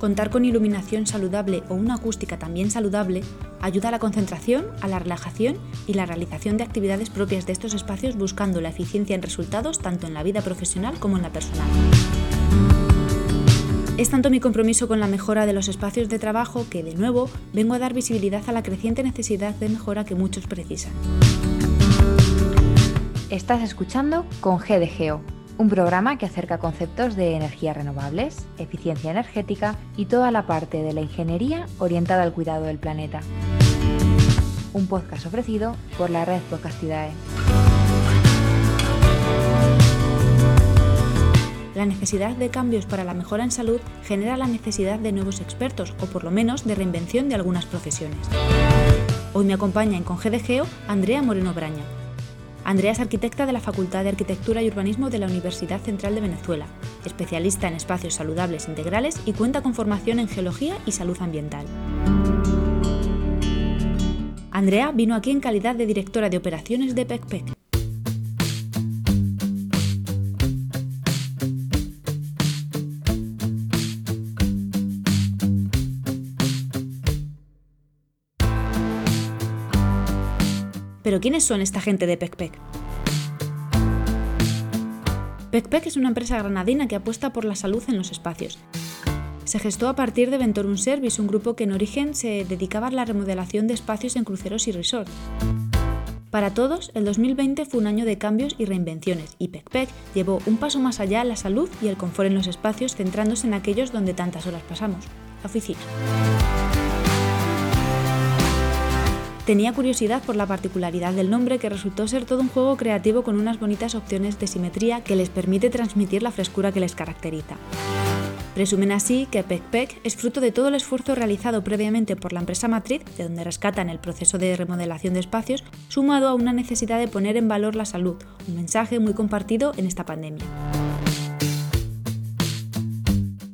contar con iluminación saludable o una acústica también saludable ayuda a la concentración, a la relajación y la realización de actividades propias de estos espacios buscando la eficiencia en resultados tanto en la vida profesional como en la personal. Es tanto mi compromiso con la mejora de los espacios de trabajo que, de nuevo, vengo a dar visibilidad a la creciente necesidad de mejora que muchos precisan. Estás escuchando con G de Geo, un programa que acerca conceptos de energías renovables, eficiencia energética y toda la parte de la ingeniería orientada al cuidado del planeta. Un podcast ofrecido por la red Podcastidae. La necesidad de cambios para la mejora en salud genera la necesidad de nuevos expertos o por lo menos de reinvención de algunas profesiones. Hoy me acompaña en Conge de Andrea Moreno Braña, Andrea es arquitecta de la Facultad de Arquitectura y Urbanismo de la Universidad Central de Venezuela, especialista en espacios saludables integrales y cuenta con formación en geología y salud ambiental. Andrea vino aquí en calidad de directora de operaciones de PECPEC, Pero ¿quiénes son esta gente de PECPEC? PECPEC es una empresa granadina que apuesta por la salud en los espacios. Se gestó a partir de Ventorum Service, un grupo que en origen se dedicaba a la remodelación de espacios en cruceros y resorts. Para todos, el 2020 fue un año de cambios y reinvenciones, y PECPEC llevó un paso más allá la salud y el confort en los espacios, centrándose en aquellos donde tantas horas pasamos, la oficina. Tenía curiosidad por la particularidad del nombre que resultó ser todo un juego creativo con unas bonitas opciones de simetría que les permite transmitir la frescura que les caracteriza. Presumen así que PECPEC es fruto de todo el esfuerzo realizado previamente por la empresa matriz, de donde rescatan el proceso de remodelación de espacios, sumado a una necesidad de poner en valor la salud, un mensaje muy compartido en esta pandemia.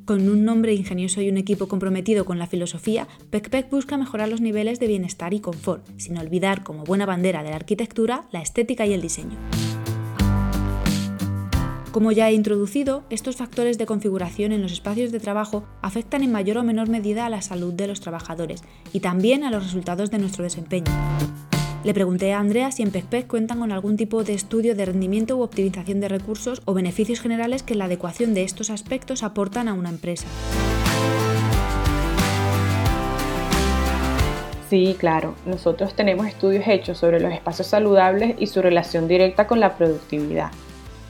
Con un nombre ingenioso y un equipo comprometido con la filosofía, PECPEC busca mejorar los niveles de bienestar y confort, sin olvidar como buena bandera de la arquitectura la estética y el diseño. Como ya he introducido, estos factores de configuración en los espacios de trabajo afectan en mayor o menor medida a la salud de los trabajadores y también a los resultados de nuestro desempeño. Le pregunté a Andrea si en PECPEC cuentan con algún tipo de estudio de rendimiento u optimización de recursos o beneficios generales que la adecuación de estos aspectos aportan a una empresa. Sí, claro. Nosotros tenemos estudios hechos sobre los espacios saludables y su relación directa con la productividad.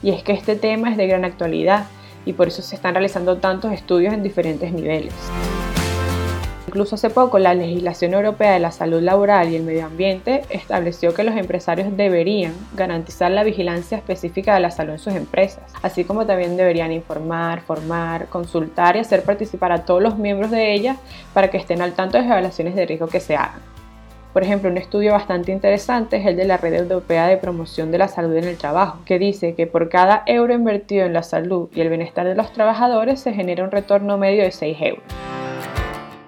Y es que este tema es de gran actualidad y por eso se están realizando tantos estudios en diferentes niveles. Incluso hace poco la legislación europea de la salud laboral y el medio ambiente estableció que los empresarios deberían garantizar la vigilancia específica de la salud en sus empresas, así como también deberían informar, formar, consultar y hacer participar a todos los miembros de ellas para que estén al tanto de las evaluaciones de riesgo que se hagan. Por ejemplo, un estudio bastante interesante es el de la Red Europea de Promoción de la Salud en el Trabajo, que dice que por cada euro invertido en la salud y el bienestar de los trabajadores se genera un retorno medio de 6 euros.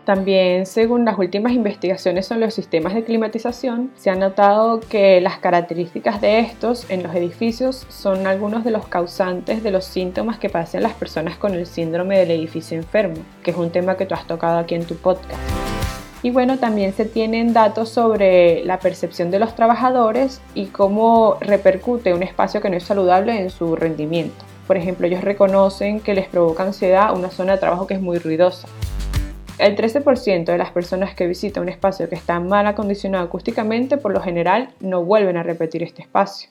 También, según las últimas investigaciones sobre los sistemas de climatización, se ha notado que las características de estos en los edificios son algunos de los causantes de los síntomas que padecen las personas con el síndrome del edificio enfermo, que es un tema que tú has tocado aquí en tu podcast. Y bueno, también se tienen datos sobre la percepción de los trabajadores y cómo repercute un espacio que no es saludable en su rendimiento. Por ejemplo, ellos reconocen que les provoca ansiedad una zona de trabajo que es muy ruidosa el 13% de las personas que visitan un espacio que está mal acondicionado acústicamente, por lo general, no vuelven a repetir este espacio.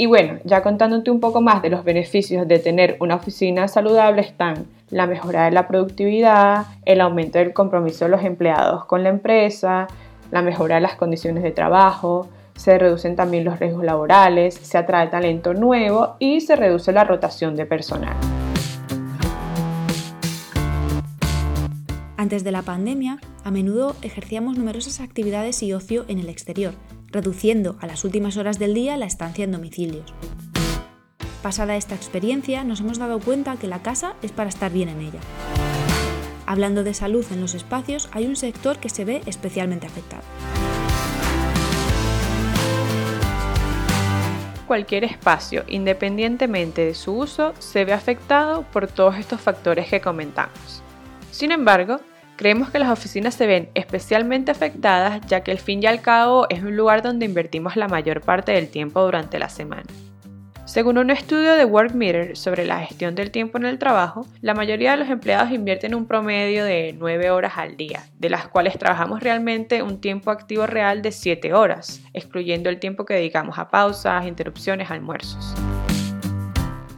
Y bueno, ya contándote un poco más de los beneficios de tener una oficina saludable están la mejora de la productividad, el aumento del compromiso de los empleados con la empresa, la mejora de las condiciones de trabajo, se reducen también los riesgos laborales, se atrae talento nuevo y se reduce la rotación de personal. Antes de la pandemia, a menudo ejercíamos numerosas actividades y ocio en el exterior, reduciendo a las últimas horas del día la estancia en domicilios. Pasada esta experiencia, nos hemos dado cuenta que la casa es para estar bien en ella. Hablando de salud en los espacios, hay un sector que se ve especialmente afectado. Cualquier espacio, independientemente de su uso, se ve afectado por todos estos factores que comentamos Sin embargo, creemos que las oficinas se ven especialmente afectadas ya que al fin y al cabo es un lugar donde invertimos la mayor parte del tiempo durante la semana. Según un estudio de WorkMeter sobre la gestión del tiempo en el trabajo, la mayoría de los empleados invierten un promedio de 9 horas al día, de las cuales trabajamos realmente un tiempo activo real de 7 horas, excluyendo el tiempo que dedicamos a pausas, interrupciones, almuerzos.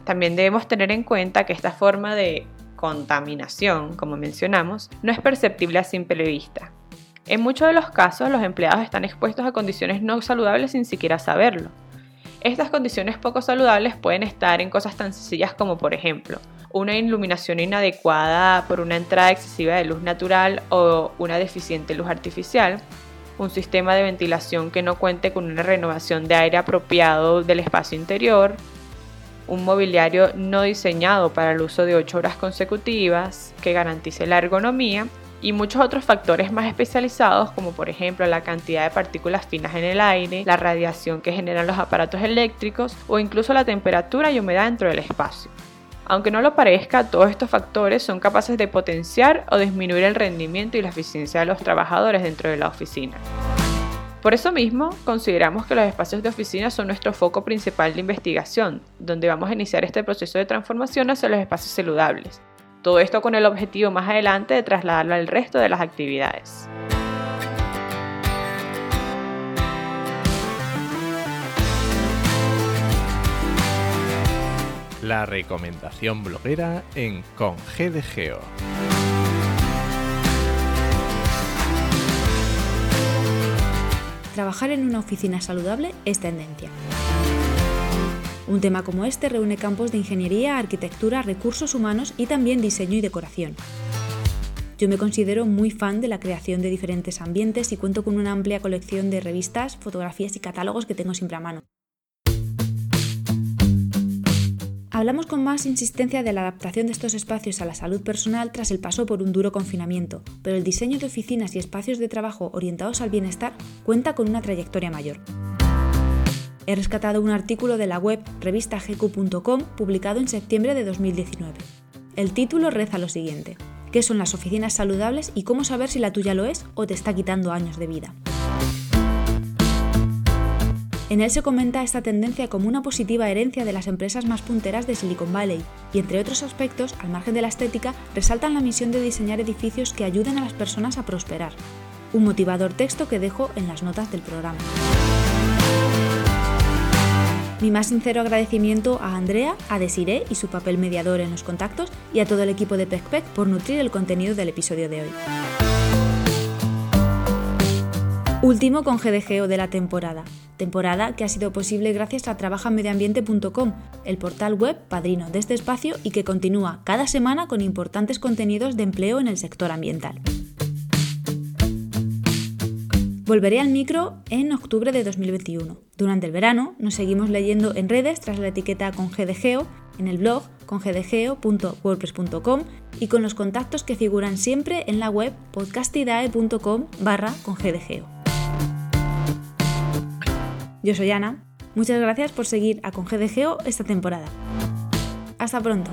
También debemos tener en cuenta que esta forma de contaminación, como mencionamos, no es perceptible a simple vista. En muchos de los casos, los empleados están expuestos a condiciones no saludables sin siquiera saberlo. Estas condiciones poco saludables pueden estar en cosas tan sencillas como, por ejemplo, una iluminación inadecuada por una entrada excesiva de luz natural o una deficiente luz artificial, un sistema de ventilación que no cuente con una renovación de aire apropiado del espacio interior, un mobiliario no diseñado para el uso de 8 horas consecutivas que garantice la ergonomía y muchos otros factores más especializados como por ejemplo la cantidad de partículas finas en el aire, la radiación que generan los aparatos eléctricos o incluso la temperatura y humedad dentro del espacio. Aunque no lo parezca, todos estos factores son capaces de potenciar o disminuir el rendimiento y la eficiencia de los trabajadores dentro de la oficina. Por eso mismo, consideramos que los espacios de oficina son nuestro foco principal de investigación, donde vamos a iniciar este proceso de transformación hacia los espacios saludables, todo esto con el objetivo más adelante de trasladarlo al resto de las actividades. La recomendación bloguera en Con Trabajar en una oficina saludable es tendencia. Un tema como este reúne campos de ingeniería, arquitectura, recursos humanos y también diseño y decoración. Yo me considero muy fan de la creación de diferentes ambientes y cuento con una amplia colección de revistas, fotografías y catálogos que tengo siempre a mano. Hablamos con más insistencia de la adaptación de estos espacios a la salud personal tras el paso por un duro confinamiento, pero el diseño de oficinas y espacios de trabajo orientados al bienestar cuenta con una trayectoria mayor. He rescatado un artículo de la web revistagq.com publicado en septiembre de 2019. El título reza lo siguiente. ¿Qué son las oficinas saludables y cómo saber si la tuya lo es o te está quitando años de vida? En él se comenta esta tendencia como una positiva herencia de las empresas más punteras de Silicon Valley y entre otros aspectos, al margen de la estética, resaltan la misión de diseñar edificios que ayuden a las personas a prosperar. Un motivador texto que dejo en las notas del programa. Mi más sincero agradecimiento a Andrea, a Desiree y su papel mediador en los contactos y a todo el equipo de PecPec por nutrir el contenido del episodio de hoy. Último con GDGO de la temporada, temporada que ha sido posible gracias a trabajamediambiente.com, el portal web padrino de este espacio y que continúa cada semana con importantes contenidos de empleo en el sector ambiental. Volveré al micro en octubre de 2021. Durante el verano nos seguimos leyendo en redes tras la etiqueta con GDGeo, en el blog congdgeo.wordpress.com y con los contactos que figuran siempre en la web podcastidae.com barra congdgeo. Yo soy Ana. Muchas gracias por seguir a Congdgeo esta temporada. Hasta pronto.